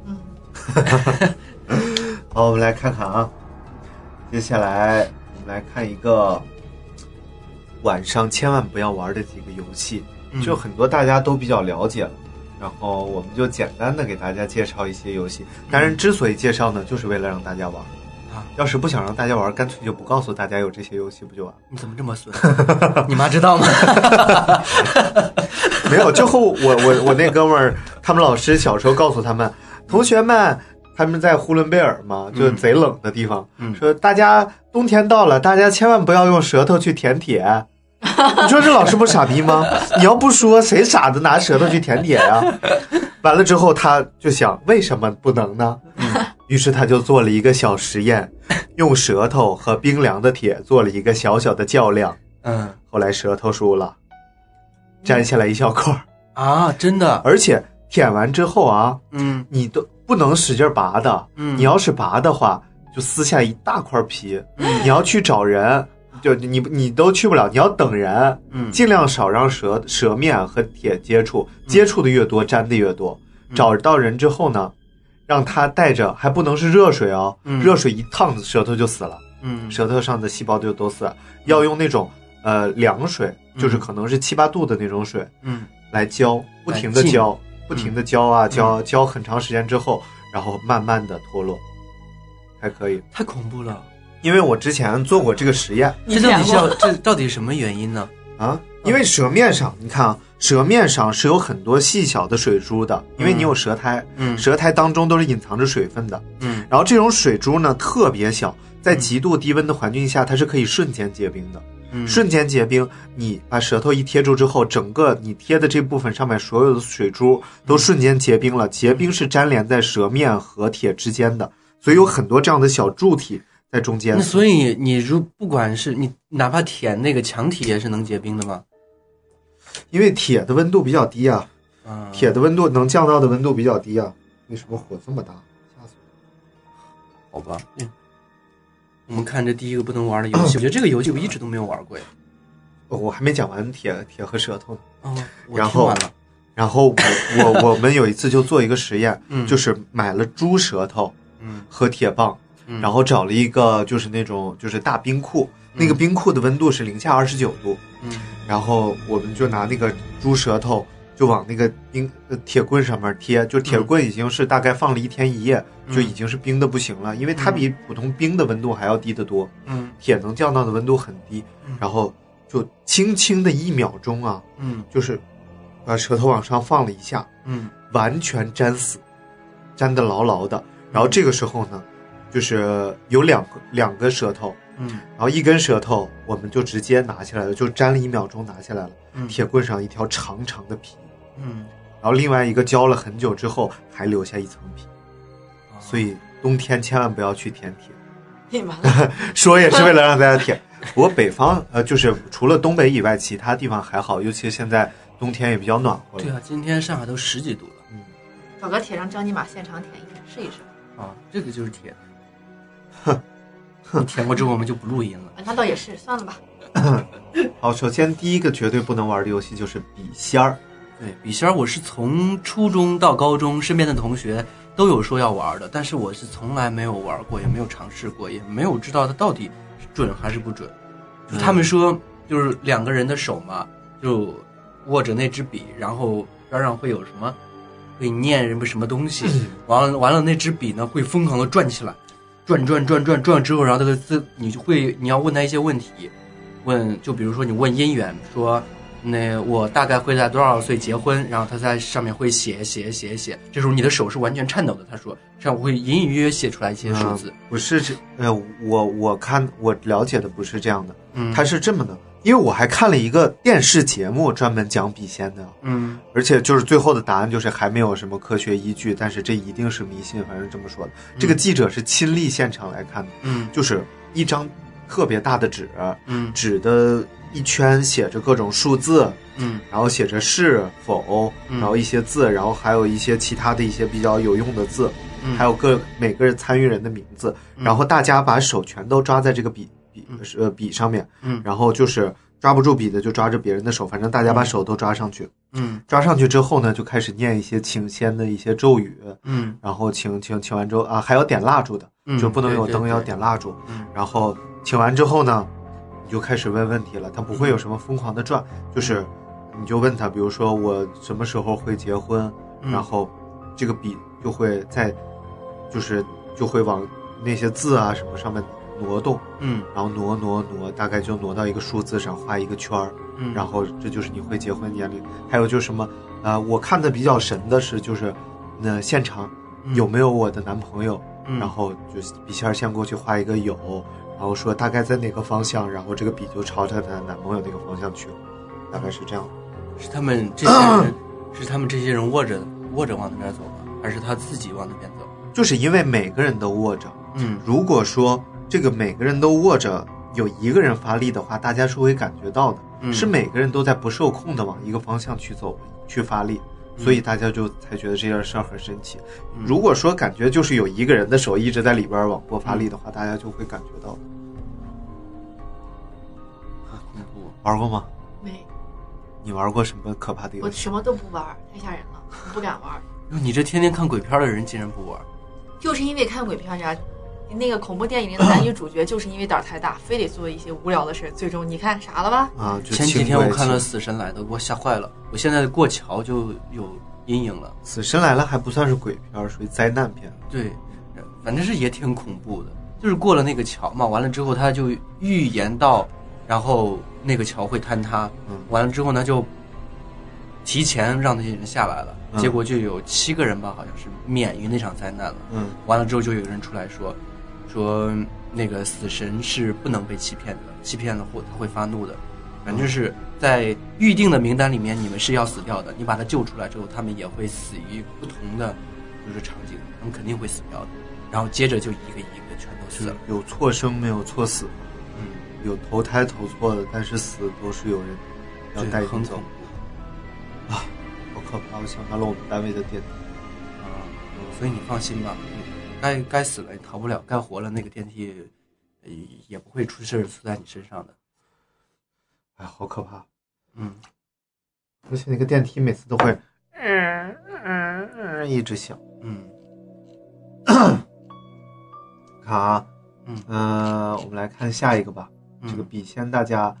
嗯，好，我们来看看啊，接下来我们来看一个晚上千万不要玩的几个游戏，嗯。就很多大家都比较了解了。然后我们就简单的给大家介绍一些游戏，当然之所以介绍呢，就是为了让大家玩。啊，要是不想让大家玩，干脆就不告诉大家有这些游戏，不就完了？你怎么这么损？你妈知道吗？没有，最后我我我那哥们儿，他们老师小时候告诉他们，同学们，他们在呼伦贝尔嘛，就是贼冷的地方，嗯说大家冬天到了，大家千万不要用舌头去舔铁。你说这老师不傻逼吗？你要不说，谁傻子拿舌头去舔铁呀、完了之后，他就想，为什么不能呢？于是他就做了一个小实验，用舌头和冰凉的铁做了一个小小的较量。嗯后来舌头输了，粘下来一小块儿。啊，真的，而且舔完之后啊，嗯你都不能使劲拔的，嗯，你要是拔的话，就撕下一大块皮。嗯你要去找人，就你你都去不了，你要等人，嗯尽量少让舌舌面和铁接触，接触的越多，粘的越多。嗯找到人之后呢，让他带着，还不能是热水哦，嗯热水一烫舌头就死了，嗯舌头上的细胞就都死了。要用那种呃凉水，就是可能是七八度的那种水，嗯来浇，不停的浇，不停的浇啊浇，浇很长时间之后，然后慢慢的脱落，还可以。太恐怖了！因为我之前做过这个实验这到底是要这到底什么原因呢？啊，因为舌面上，你看啊，舌面上是有很多细小的水珠的，因为你有舌苔，嗯舌苔当中都是隐藏着水分的。嗯然后这种水珠呢特别小，在极度低温的环境下，它是可以瞬间结冰的。嗯，瞬间结冰，你把舌头一贴住之后，整个你贴的这部分上面所有的水珠都瞬间结冰了。结冰是粘连在舌面和铁之间的，所以有很多这样的小柱体在中间那。所以你如不管是你哪怕舔那个墙体也是能结冰的吗？因为铁的温度比较低啊，啊，铁的温度能降到的温度比较低啊。为什么火这么大？吓死我了！好吧，嗯。我们看这第一个不能玩的游戏，我觉得这个游戏我一直都没有玩过呀。哦我还没讲完铁铁和舌头呢。哦，然后。然后我我 我们有一次就做一个实验，嗯就是买了猪舌头嗯和铁棒，嗯，然后找了一个就是那种就是大冰库，那个冰库的温度是零下二十九度，嗯然后我们就拿那个猪舌头就往那个冰呃铁棍上面贴，就铁棍已经是大概放了一天一夜，嗯。就已经是冰的不行了，因为它比普通冰的温度还要低得多，嗯。铁能降到的温度很低嗯，然后就轻轻的一秒钟啊，嗯。就是把舌头往上放了一下，嗯。完全粘死，粘得牢牢的。然后这个时候呢，就是有两个两个舌头，嗯然后一根舌头我们就直接拿起来了，就粘了一秒钟拿下来了。嗯铁棍上一条长长的皮，嗯，然后另外一个浇了很久之后还留下一层皮，啊所以冬天千万不要去舔铁。你完了，说也是为了让大家舔。不过北方呃，就是除了东北以外，其他地方还好，尤其现在冬天也比较暖和。对啊，今天上海都十几度了嗯，找个铁让张尼玛现场舔一舔，试一试。啊，这个就是铁。你 舔过之后我们就不录音了。啊，那倒也是，算了吧。好，首先第一个绝对不能玩的游戏就是笔仙儿。对，笔仙儿我是从初中到高中，身边的同学都有说要玩的，但是我是从来没有玩过，也没有尝试过，也没有知道它到底准还是不准。就他们说，就是两个人的手嘛，就握着那支笔，然后边上会有什么，会念什么什么东西，完了完了那支笔呢会疯狂的转起来，转转转转转之后，然后这个字你就会你要问他一些问题，问就比如说你问姻缘说。那我大概会在多少岁结婚？然后他在上面会写写写写，这时候你的手是完全颤抖的。他说这样我会隐隐约约写出来一些数字。不是这，呃，我我看我了解的不是这样的，嗯，他是这么的，因为我还看了一个电视节目专门讲笔仙的，嗯。而且就是最后的答案就是还没有什么科学依据，但是这一定是迷信，反正这么说的。这个记者是亲历现场来看的，嗯。就是一张特别大的纸，嗯。纸的一圈写着各种数字，嗯。然后写着是否，嗯。然后一些字，然后还有一些其他的一些比较有用的字，嗯，还有各每个人参与人的名字，嗯。然后大家把手全都抓在这个笔笔嗯。呃笔上面，嗯。然后就是抓不住笔的就抓着别人的手，反正大家把手都抓上去，嗯。抓上去之后呢，就开始念一些请仙的一些咒语，嗯。然后请请请完之后啊，还要点蜡烛的，嗯，就不能有灯，要点蜡烛，嗯。然后请完之后呢，你就开始问问题了，他不会有什么疯狂的转，就是你就问他，比如说我什么时候会结婚，嗯然后这个笔就会在，就是就会往那些字啊什么上面挪动，嗯。然后挪挪挪，大概就挪到一个数字上画一个圈儿，嗯，然后这就是你会结婚年龄。还有就是什么，呃，我看的比较神的是就是，那现场有没有我的男朋友，嗯，然后就笔仙儿先过去画一个有，然后说大概在哪个方向，然后这个笔就朝着她男朋友那个方向去了，大概是这样。是他们这些人，是他们这些人握着握着往那边走吗？还是他自己往那边走？就是因为每个人都握着，嗯。如果说这个每个人都握着，有一个人发力的话，大家是会感觉到的，嗯是每个人都在不受控的往一个方向去走去发力，所以大家就才觉得这件事儿很神奇。嗯如果说感觉就是有一个人的手一直在里边儿往过发力的话，大家就会感觉到。好恐怖。玩过吗？没，你玩过什么可怕的游戏？我什么都不玩，太吓人了，我不敢玩。你这天天看鬼片的人竟然不玩？就是因为看鬼片呀，那个恐怖电影里的男女主角就是因为胆儿太大，非得做一些无聊的事儿，最终你看啥了吧？啊，就前几天我看了《死神来的》，给我吓坏了。我现在过桥就有阴影了。死神来了还不算是鬼片，属于灾难片。对，反正是也挺恐怖的。就是过了那个桥嘛，完了之后他就预言到，然后那个桥会坍塌。嗯完了之后呢，就提前让那些人下来了。嗯结果就有七个人吧，好像是免于那场灾难了。嗯完了之后，就有人出来说，说那个死神是不能被欺骗的，欺骗了会他会发怒的。反正是在预定的名单里面，你们是要死掉的。你把他救出来之后，他们也会死于不同的就是场景，他们肯定会死掉的。然后接着就一个一个全都死了。有错生没有错死，嗯，有投胎投错的，但是死都是有人要对带你走很恐，怖好可怕！我想到了我们单位的电梯。啊。所以你放心吧，该该死了你逃不了，该活了那个电梯呃也不会出事儿出在你身上的。哎，好可怕！嗯，而且那个电梯每次都会，嗯嗯嗯，一直响。嗯 看啊，嗯呃，我们来看下一个吧。嗯这个笔仙大家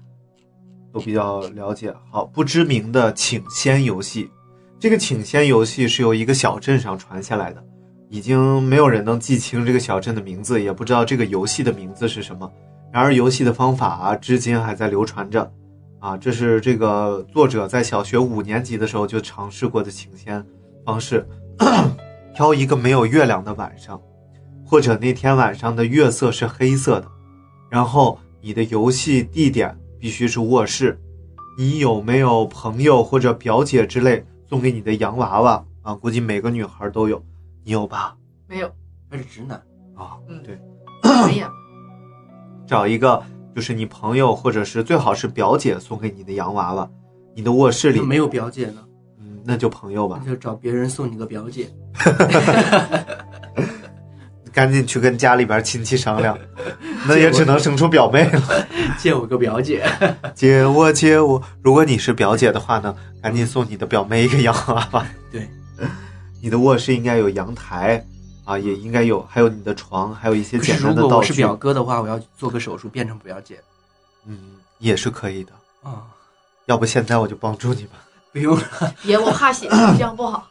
都比较了解。好，不知名的请仙游戏，这个请仙游戏是由一个小镇上传下来的，已经没有人能记清这个小镇的名字，也不知道这个游戏的名字是什么。然而，游戏的方法啊，至今还在流传着。啊，这是这个作者在小学五年级的时候就尝试过的请仙方式。挑一个没有月亮的晚上，或者那天晚上的月色是黑色的，然后你的游戏地点必须是卧室。你有没有朋友或者表姐之类送给你的洋娃娃啊？估计每个女孩都有，你有吧？没有，他是直男。啊，嗯对，没有，找一个就是你朋友或者是最好是表姐送给你的洋娃娃，你的卧室里那，没有表姐呢，嗯，那就朋友吧那，就找别人送你个表姐。赶紧去跟家里边亲戚商量，那也只能生出表妹了。借我 个表姐。借我借我，如果你是表姐的话呢，赶紧送你的表妹一个洋娃娃。对，你的卧室应该有阳台啊，也应该有，还有你的床，还有一些简单的道具。如果我是表哥的话，我要做个手术变成表姐。嗯，也是可以的。啊、要不现在我就帮助你吧。不用了。别我怕血，这样不好。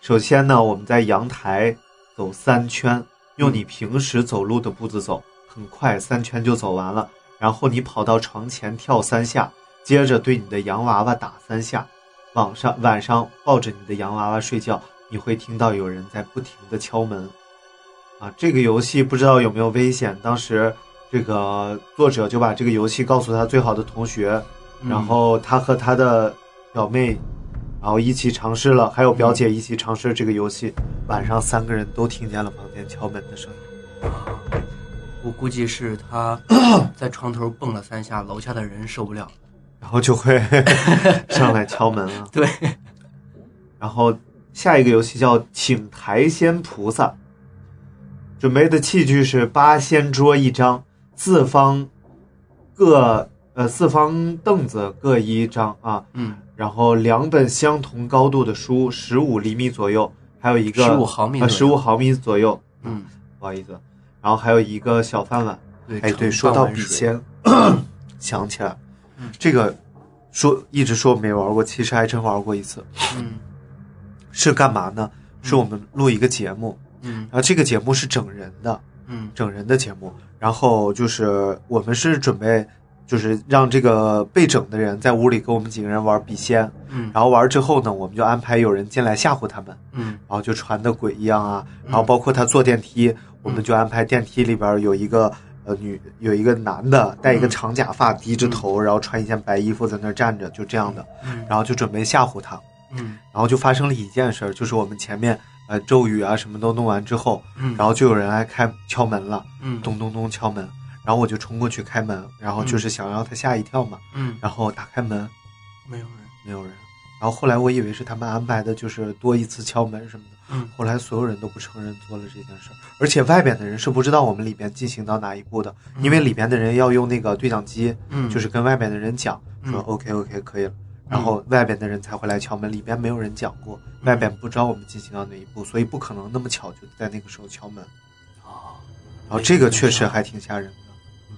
首先呢，我们在阳台走三圈，用你平时走路的步子走，很快三圈就走完了。然后你跑到床前跳三下，接着对你的洋娃娃打三下。晚上晚上抱着你的洋娃娃睡觉，你会听到有人在不停的敲门。啊，这个游戏不知道有没有危险。当时这个作者就把这个游戏告诉他最好的同学，嗯然后他和他的表妹，然后一起尝试了，还有表姐一起尝试这个游戏。晚上三个人都听见了房间敲门的声音。我估计是他在床头蹦了三下，楼下的人受不了。然后就会 上来敲门了。对，然后下一个游戏叫请台仙菩萨，准备的器具是八仙桌一张，四方各呃四方凳子各一张啊，嗯，然后两本相同高度的书，十五厘米左右，还有一个十五毫米呃十五毫米左右，嗯，不好意思，然后还有一个小饭碗。对哎，对，说到笔仙，想起来嗯，这个说一直说没玩过，其实还真玩过一次。嗯是干嘛呢？是我们录一个节目，嗯然后这个节目是整人的，嗯整人的节目。然后就是我们是准备，就是让这个被整的人在屋里跟我们几个人玩笔仙，嗯然后玩之后呢，我们就安排有人进来吓唬他们，嗯然后就传的鬼一样啊。然后包括他坐电梯，我们就安排电梯里边有一个呃女有一个男的戴一个长假发，低着头，然后穿一件白衣服在那儿站着，就这样的。嗯。然后就准备吓唬他。嗯。然后就发生了一件事儿，就是我们前面呃咒语啊什么都弄完之后，嗯，然后就有人来开敲门了，嗯。咚咚咚敲门，然后我就冲过去开门，然后就是想让他吓一跳嘛，嗯。然后打开门没有人，没有人，然后后来我以为是他们安排的，就是多一次敲门什么的，嗯后来所有人都不承认做了这件事儿，而且外边的人是不知道我们里边进行到哪一步的，因为里边的人要用那个对讲机，嗯就是跟外边的人讲说嗯 OK OK 可以了。然后外边的人才会来敲门，里边没有人讲过，外边不知道我们进行到哪一步，所以不可能那么巧就在那个时候敲门。啊，然后这个确实还挺吓人的。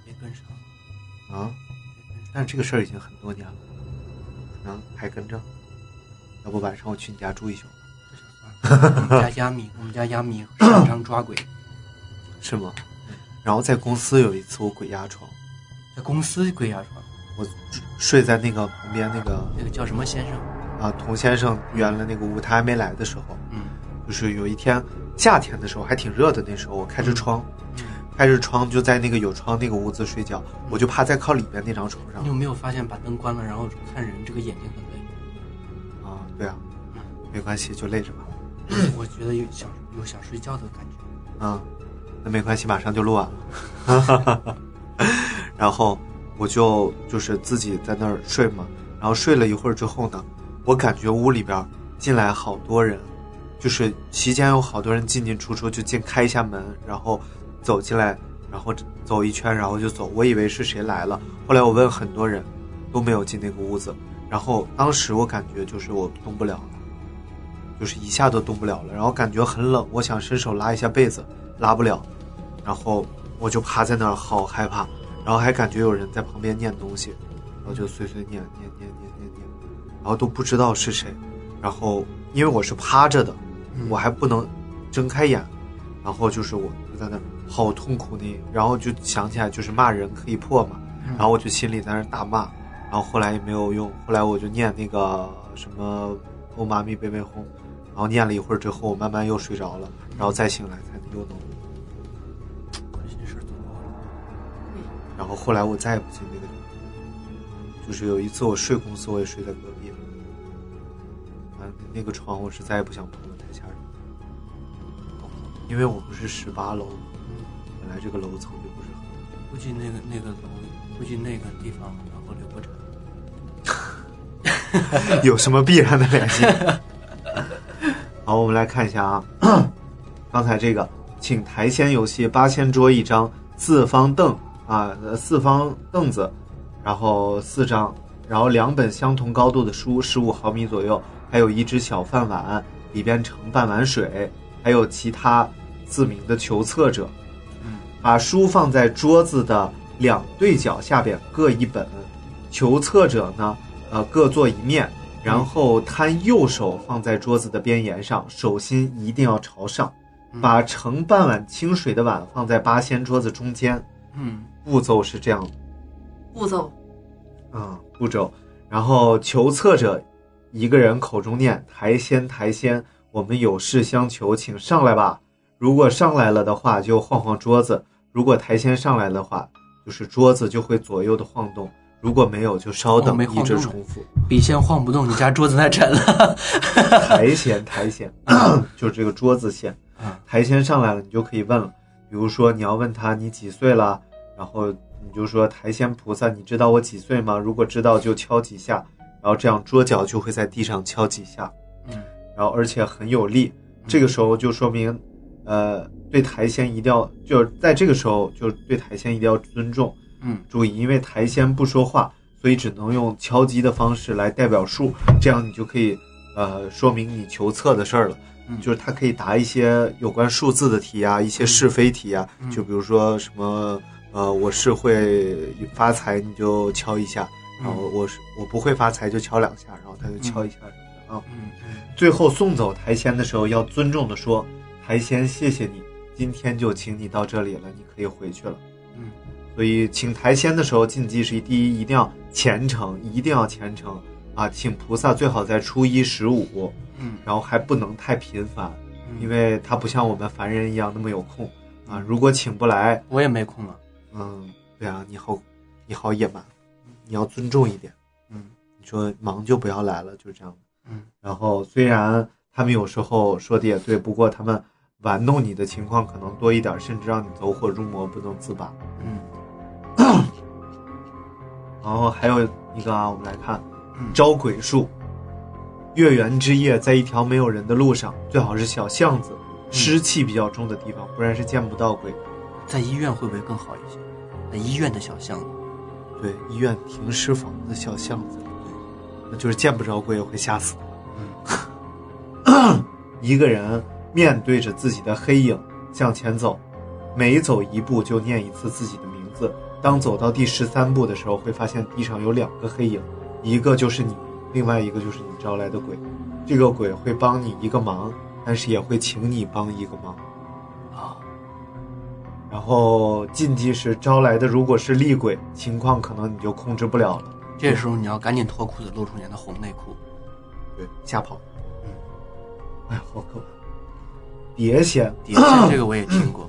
没跟上，啊。但是这个事儿已经很多年了，可能还跟着。要不晚上我去你家住一宿。我们家亚米，我们家亚米擅长抓鬼，是吗？然后在公司有一次我鬼压床，在公司鬼压床，我睡在那个旁边那个那个叫什么先生？啊童先生原来那个屋，他还没来的时候，嗯。就是有一天夏天的时候还挺热的，那时候我开着窗，嗯，开着窗就在那个有窗那个屋子睡觉，我就趴在靠里边那张床上。你有没有发现把灯关了，然后看人这个眼睛很累？啊，对啊，没关系，就累着吧，我觉得有想有想睡觉的感觉。啊，那没关系，马上就录完了，然后我就就是自己在那儿睡嘛，然后睡了一会儿之后呢，我感觉屋里边进来好多人，就是期间有好多人进进出出，就进开一下门，然后走进来，然后走一圈，然后就走。我以为是谁来了，后来我问很多人，都没有进那个屋子。然后当时我感觉就是我动不了了，就是一下都动不了了，然后感觉很冷，我想伸手拉一下被子，拉不了，然后我就趴在那儿，好害怕，然后还感觉有人在旁边念东西，然后就碎碎念念念念念念，然后都不知道是谁，然后因为我是趴着的，我还不能睁开眼，然后就是我就在那儿好痛苦呢，然后就想起来就是骂人可以破嘛，然后我就心里在那儿大骂，然后后来也没有用，后来我就念那个什么“欧妈咪贝贝哄”，然后念了一会儿之后，我慢慢又睡着了，然后再醒来才能又能。这些事儿做多了。然后后来我再也不进那个就是有一次我睡公司，我也睡在隔壁，啊，那个床我是再也不想碰了，太吓人了。因为我不是十八楼，本来这个楼层就不是很。估计那个那个楼，估计那个地方，然后刘伯承。有什么必然的联系？好，我们来看一下啊，刚才这个，请台签游戏八仙桌一张，四方凳啊，四方凳子，然后四张，然后两本相同高度的书，十五毫米左右，还有一只小饭碗，里边盛半碗水，还有其他自明的求测者。把书放在桌子的两对角下边各一本，求测者呢，呃，各坐一面，然后摊右手放在桌子的边沿上，手心一定要朝上，把盛半碗清水的碗放在八仙桌子中间。嗯。步骤是这样的。步骤。啊、步骤，然后求测者一个人口中念台仙台仙，我们有事相求，请上来吧。如果上来了的话，就晃晃桌子；如果台仙上来的话，就是桌子就会左右的晃动；如果没有，就稍哦等，一直重复。笔仙晃不动，你家桌子太沉了。台仙台仙，就是这个桌子仙。啊台仙上来了，你就可以问了。比如说你要问他你几岁了，然后你就说台仙菩萨，你知道我几岁吗？如果知道就敲几下，然后这样桌脚就会在地上敲几下，嗯然后而且很有力。这个时候就说明，呃，对台仙一定要就是在这个时候就对台仙一定要尊重。嗯注意，因为台仙不说话，所以只能用敲击的方式来代表数，这样你就可以呃说明你求测的事儿了。嗯就是他可以答一些有关数字的题啊，一些是非题啊，嗯就比如说什么呃我是会发财，你就敲一下，然后我是我不会发财就敲两下，然后他就敲一下什么的啊。嗯嗯最后送走台仙的时候，要尊重的说：“台仙，谢谢你，今天就请你到这里了，你可以回去了。”嗯所以请台仙的时候，禁忌是第一，一定要虔诚，一定要虔诚啊！请菩萨最好在初一十五，嗯然后还不能太频繁，嗯，因为他不像我们凡人一样那么有空啊。如果请不来，我也没空了。嗯，对啊，你好，你好野蛮，你要尊重一点。嗯你说忙就不要来了，就这样。嗯然后虽然他们有时候说的也对，不过他们玩弄你的情况可能多一点，甚至让你走火入魔，不能自拔。嗯 然后还有一个啊，我们来看嗯招鬼术。月圆之夜，在一条没有人的路上，最好是小巷子，湿气比较重的地方，不然是见不到鬼。在医院会不会更好一些？在医院的小巷子。对，医院停尸房的小巷子，那就是见不着鬼也会吓死。一个人面对着自己的黑影向前走，每走一步就念一次自己的名字。当走到第十三步的时候，会发现地上有两个黑影，一个就是你，另外一个就是你招来的鬼。这个鬼会帮你一个忙，但是也会请你帮一个忙。啊，然后禁忌是招来的，如果是厉鬼，情况可能你就控制不了了。这时候你要赶紧脱裤子，露出你的红内裤。对，吓跑。嗯，哎呀，好可怕！碟仙，碟仙这个我也听过。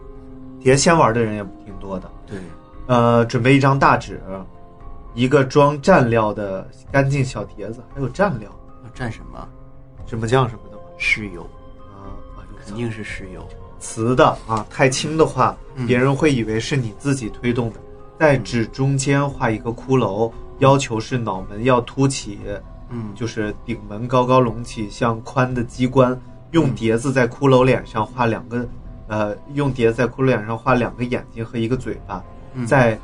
碟仙玩的人也挺多的。对，呃，准备一张大纸，一个装蘸料的干净小碟子，还有蘸料，要蘸什么？什么酱什么的吗？豉油，啊，肯定是豉油。瓷的啊，太轻的话，嗯别人会以为是你自己推动的。在纸中间画一个骷髅，要求是脑门要凸起，嗯，就是顶门高高隆起，像宽的机关。用碟子在骷髅脸上画两个，呃，用碟子在骷髅脸上画两个眼睛和一个嘴巴，嗯在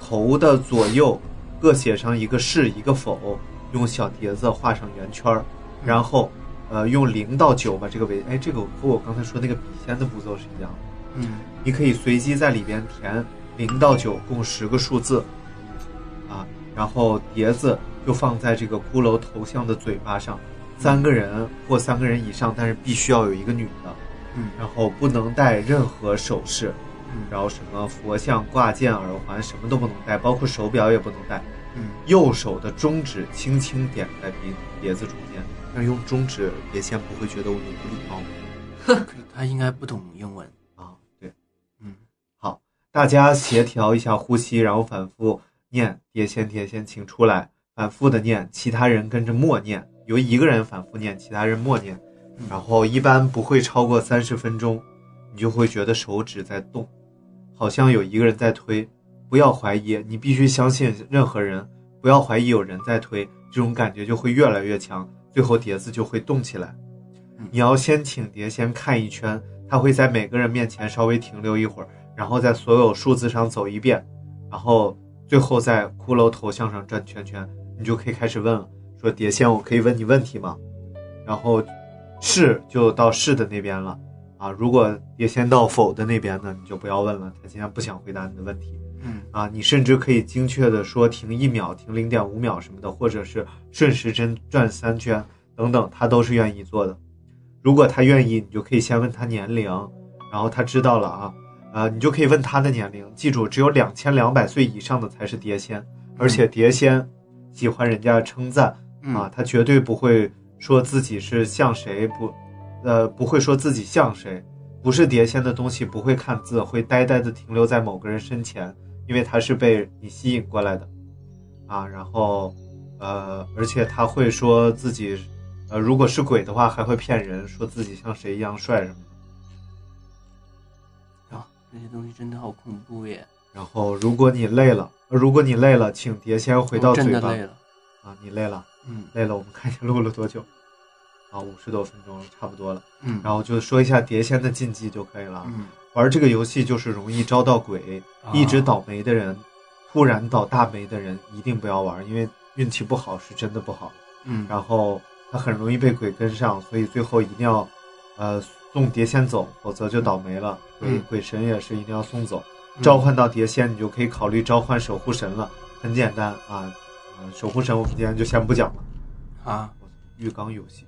头的左右各写上一个是一个否，用小碟子画上圆圈儿，然后呃用零到九把这个围，哎，这个和我刚才说那个笔仙的步骤是一样的。嗯。你可以随机在里边填零到九共十个数字，啊，然后碟子就放在这个骷髅头像的嘴巴上，三个人或三个人以上，但是必须要有一个女的，嗯。然后不能戴任何首饰，嗯然后什么佛像、挂件、耳环什么都不能戴，包括手表也不能戴。嗯右手的中指轻轻点在鼻碟子中间，但是用中指碟仙不会觉得我有不礼貌吗可是他应该不懂英文。啊？对。嗯好大家协调一下呼吸，然后反复念“碟仙碟仙，请出来”，反复的念，其他人跟着默念，由一个人反复念，其他人默念，嗯然后一般不会超过三十分钟，你就会觉得手指在动，好像有一个人在推。不要怀疑，你必须相信任何人，不要怀疑有人在推，这种感觉就会越来越强，最后碟子就会动起来嗯。你要先请碟先看一圈，他会在每个人面前稍微停留一会儿。然后在所有数字上走一遍，然后最后在骷髅头像上转圈圈，你就可以开始问了，说碟仙，我可以问你问题吗？然后是就到是的那边了啊，如果碟仙到否的那边呢，你就不要问了，他今天不想回答你的问题嗯啊，你甚至可以精确的说停一秒、停零点五秒什么的，或者是顺时针转三圈等等，他都是愿意做的。如果他愿意，你就可以先问他年龄，然后他知道了啊。呃，你就可以问他的年龄，记住，只有两千两百岁以上的才是碟仙，而且碟仙喜欢人家称赞嗯啊，他绝对不会说自己是像谁，不，呃，不会说自己像谁，不是碟仙的东西不会看字，会呆呆的停留在某个人身前，因为他是被你吸引过来的，啊，然后，呃，而且他会说自己，呃，如果是鬼的话，还会骗人，说自己像谁一样帅什么的。啊，这些东西真的好恐怖耶！然后，如果你累了，呃如果你累了，请碟仙回到嘴巴。真的累了。啊，你累了，嗯累了，我们看一下录了多久。啊，五十多分钟，差不多了。嗯，然后就说一下碟仙的禁忌就可以了。嗯，玩这个游戏就是容易招到鬼，啊一直倒霉的人，突然倒大霉的人一定不要玩，因为运气不好是真的不好。嗯，然后他很容易被鬼跟上，所以最后一定要，呃，送碟仙走，否则就倒霉了。鬼、嗯鬼神也是一定要送走。嗯召唤到碟仙，你就可以考虑召唤守护神了，很简单啊。呃，守护神我们今天就先不讲了。啊，浴缸游戏，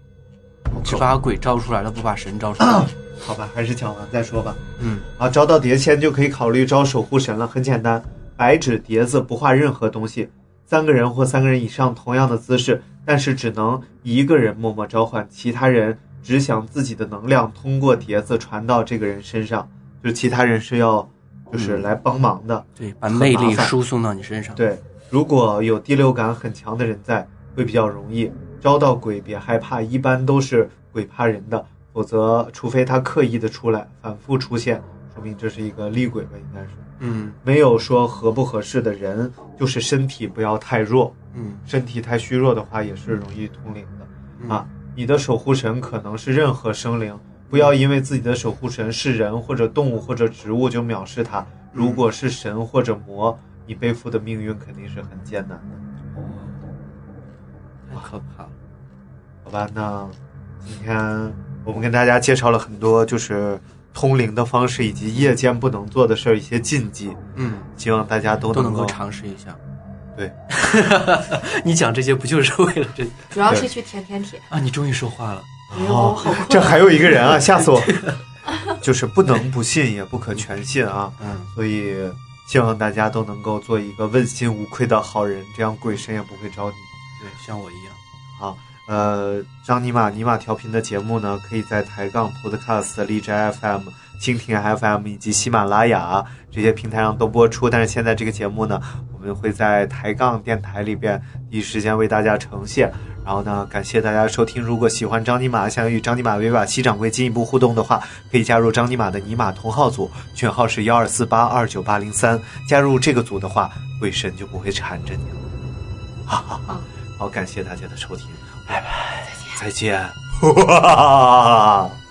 只把鬼招出来了，不把神招出来。好吧，还是讲完再说吧。嗯啊，招到碟仙就可以考虑招守护神了，很简单，白纸碟子不画任何东西，三个人或三个人以上同样的姿势，但是只能一个人默默召唤，其他人只想自己的能量通过碟子传到这个人身上，就是其他人是要就是来帮忙的。对，把魅力输送到你身上。，对，如果有第六感很强的人在，会比较容易招到鬼。别害怕，一般都是鬼怕人的，否则除非他刻意的出来，反复出现，说明这是一个厉鬼吧，应该是。嗯没有说合不合适的人，就是身体不要太弱，嗯身体太虚弱的话也是容易通灵的。嗯啊，你的守护神可能是任何生灵，不要因为自己的守护神是人或者动物或者植物就藐视他。如果是神或者魔，你背负的命运肯定是很艰难的。太可怕了。好吧，那今天我们跟大家介绍了很多就是通灵的方式，以及夜间不能做的事儿一些禁忌，嗯，希望大家都能都能够尝试一下。对，你讲这些不就是为了这 主要是去舔舔舔。啊？你终于说话了。哦好。这还有一个人啊，吓死我！就是不能不信，也不可全信啊。嗯，所以希望大家都能够做一个问心无愧的好人，这样鬼神也不会找你。对，像我一样。好，呃，张尼玛尼玛调频的节目呢，可以在抬杠 Podcast、荔枝 FM、蜻蜓 FM 以及喜马拉雅这些平台上都播出。但是现在这个节目呢，我们会在抬杠电台里边第一时间为大家呈现。然后呢，感谢大家收听。如果喜欢张尼玛，想与张尼玛维瓦西掌柜进一步互动的话，可以加入张尼玛的尼玛同号组，群号是幺二四八二九八零三。加入这个组的话，鬼神就不会缠着你了。哈哈哈。好，感谢大家的收听，拜拜，再见，再见。